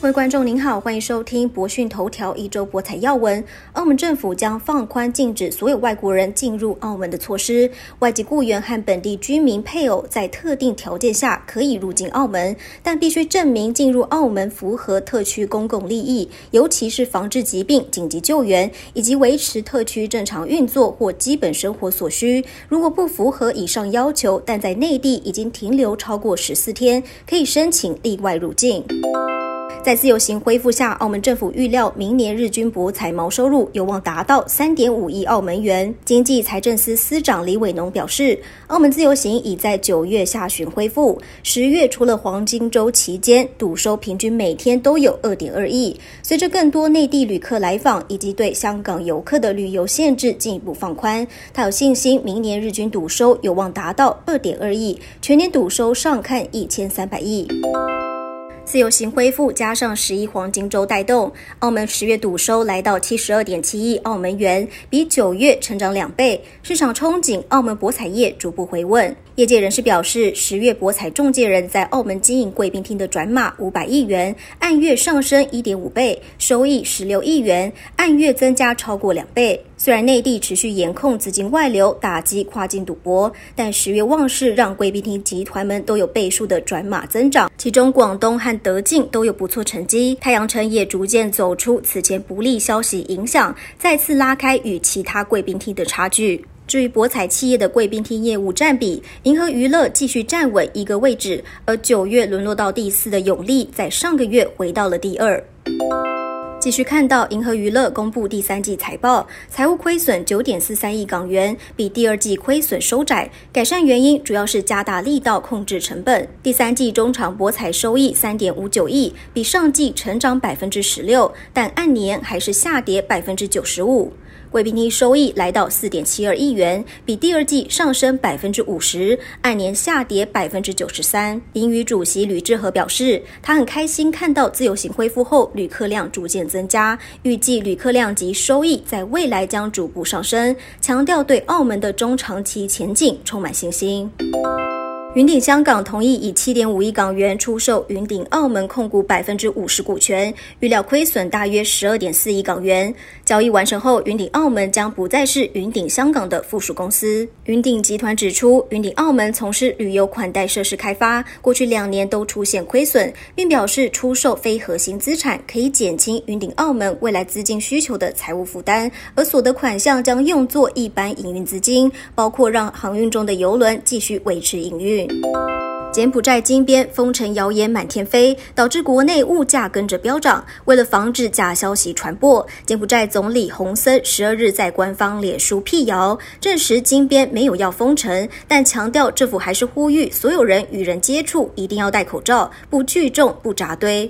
各位观众您好，欢迎收听博讯头条一周博彩要闻。澳门政府将放宽禁止所有外国人进入澳门的措施，外籍雇员和本地居民配偶在特定条件下可以入境澳门，但必须证明进入澳门符合特区公共利益，尤其是防治疾病、紧急救援以及维持特区正常运作或基本生活所需。如果不符合以上要求，但在内地已经停留超过十四天，可以申请例外入境。在自由行恢复下，澳门政府预料明年日均博彩毛收入有望达到三点五亿澳门元。经济财政司司长李伟农表示，澳门自由行已在九月下旬恢复，十月除了黄金周期间，赌收平均每天都有二点二亿。随着更多内地旅客来访，以及对香港游客的旅游限制进一步放宽，他有信心明年日均赌收有望达到二点二亿，全年赌收上看一千三百亿。自由行恢复，加上十一黄金周带动，澳门十月赌收来到七十二点七亿澳门元，比九月成长两倍。市场憧憬澳门博彩业逐步回稳。业界人士表示，十月博彩中介人在澳门经营贵宾厅的转码五百亿元，按月上升一点五倍，收益十六亿元，按月增加超过两倍。虽然内地持续严控资金外流，打击跨境赌博，但十月旺市让贵宾厅集团们都有倍数的转码增长，其中广东和德进都有不错成绩。太阳城也逐渐走出此前不利消息影响，再次拉开与其他贵宾厅的差距。至于博彩企业的贵宾厅业务占比，银河娱乐继续站稳一个位置，而九月沦落到第四的永利，在上个月回到了第二。继续看到银河娱乐公布第三季财报，财务亏损九点四三亿港元，比第二季亏损收窄。改善原因主要是加大力道控制成本。第三季中场博彩收益三点五九亿，比上季成长百分之十六，但按年还是下跌百分之九十五。贵宾厅收益来到四点七二亿元，比第二季上升百分之五十，按年下跌百分之九十三。英语主席吕志和表示，他很开心看到自由行恢复后旅客量逐渐增加，预计旅客量及收益在未来将逐步上升，强调对澳门的中长期前景充满信心。云顶香港同意以七点五亿港元出售云顶澳门控股百分之五十股权，预料亏损大约十二点四亿港元。交易完成后，云顶澳门将不再是云顶香港的附属公司。云顶集团指出，云顶澳门从事旅游款待设施开发，过去两年都出现亏损，并表示出售非核心资产可以减轻云顶澳门未来资金需求的财务负担，而所得款项将用作一般营运资金，包括让航运中的邮轮继续维持营运。柬埔寨金边封城谣言满天飞，导致国内物价跟着飙涨。为了防止假消息传播，柬埔寨总理洪森十二日在官方脸书辟谣，证实金边没有要封城，但强调政府还是呼吁所有人与人接触一定要戴口罩，不聚众，不扎堆。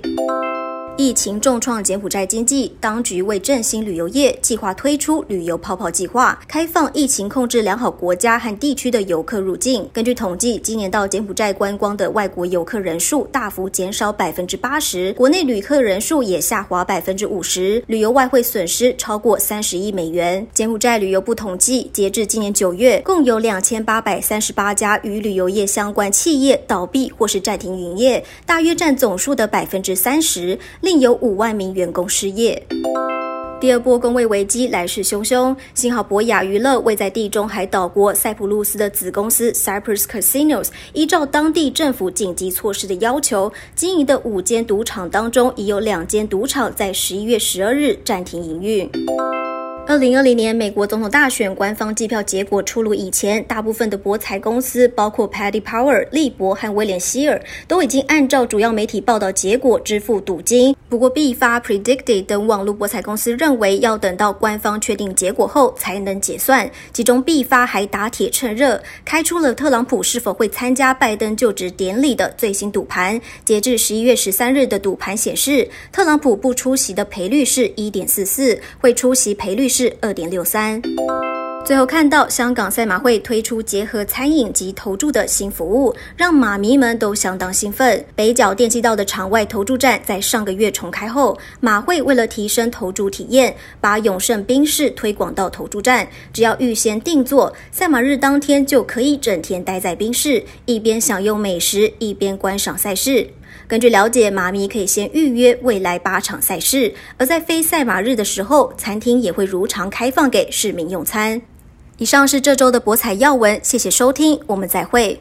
疫情重创柬埔寨经济，当局为振兴旅游业，计划推出旅游泡泡计划，开放疫情控制良好国家和地区的游客入境。根据统计，今年到柬埔寨观光的外国游客人数大幅减少百分之八十，国内旅客人数也下滑百分之五十，旅游外汇损失超过三十亿美元。柬埔寨旅游部统计，截至今年九月，共有两千八百三十八家与旅游业相关企业倒闭或是暂停营业，大约占总数的百分之三十。另有五万名员工失业。第二波工位危机来势汹汹，幸好博雅娱乐位在地中海岛国塞浦路斯的子公司 Cyprus Casinos 依照当地政府紧急措施的要求，经营的五间赌场当中，已有两间赌场在十一月十二日暂停营运。二零二零年美国总统大选官方计票结果出炉以前，大部分的博彩公司，包括 Paddy Power、利博和威廉希尔，都已经按照主要媒体报道结果支付赌金。不过，必发、Predicted 等网络博彩公司认为，要等到官方确定结果后才能结算。其中，必发还打铁趁热，开出了特朗普是否会参加拜登就职典礼的最新赌盘。截至十一月十三日的赌盘显示，特朗普不出席的赔率是一点四四，会出席赔率是。是二点六三。最后看到香港赛马会推出结合餐饮及投注的新服务，让马迷们都相当兴奋。北角电气道的场外投注站在上个月重开后，马会为了提升投注体验，把永盛冰室推广到投注站。只要预先定做，赛马日当天就可以整天待在冰室，一边享用美食，一边观赏赛事。根据了解，妈咪可以先预约未来八场赛事，而在非赛马日的时候，餐厅也会如常开放给市民用餐。以上是这周的博彩要闻，谢谢收听，我们再会。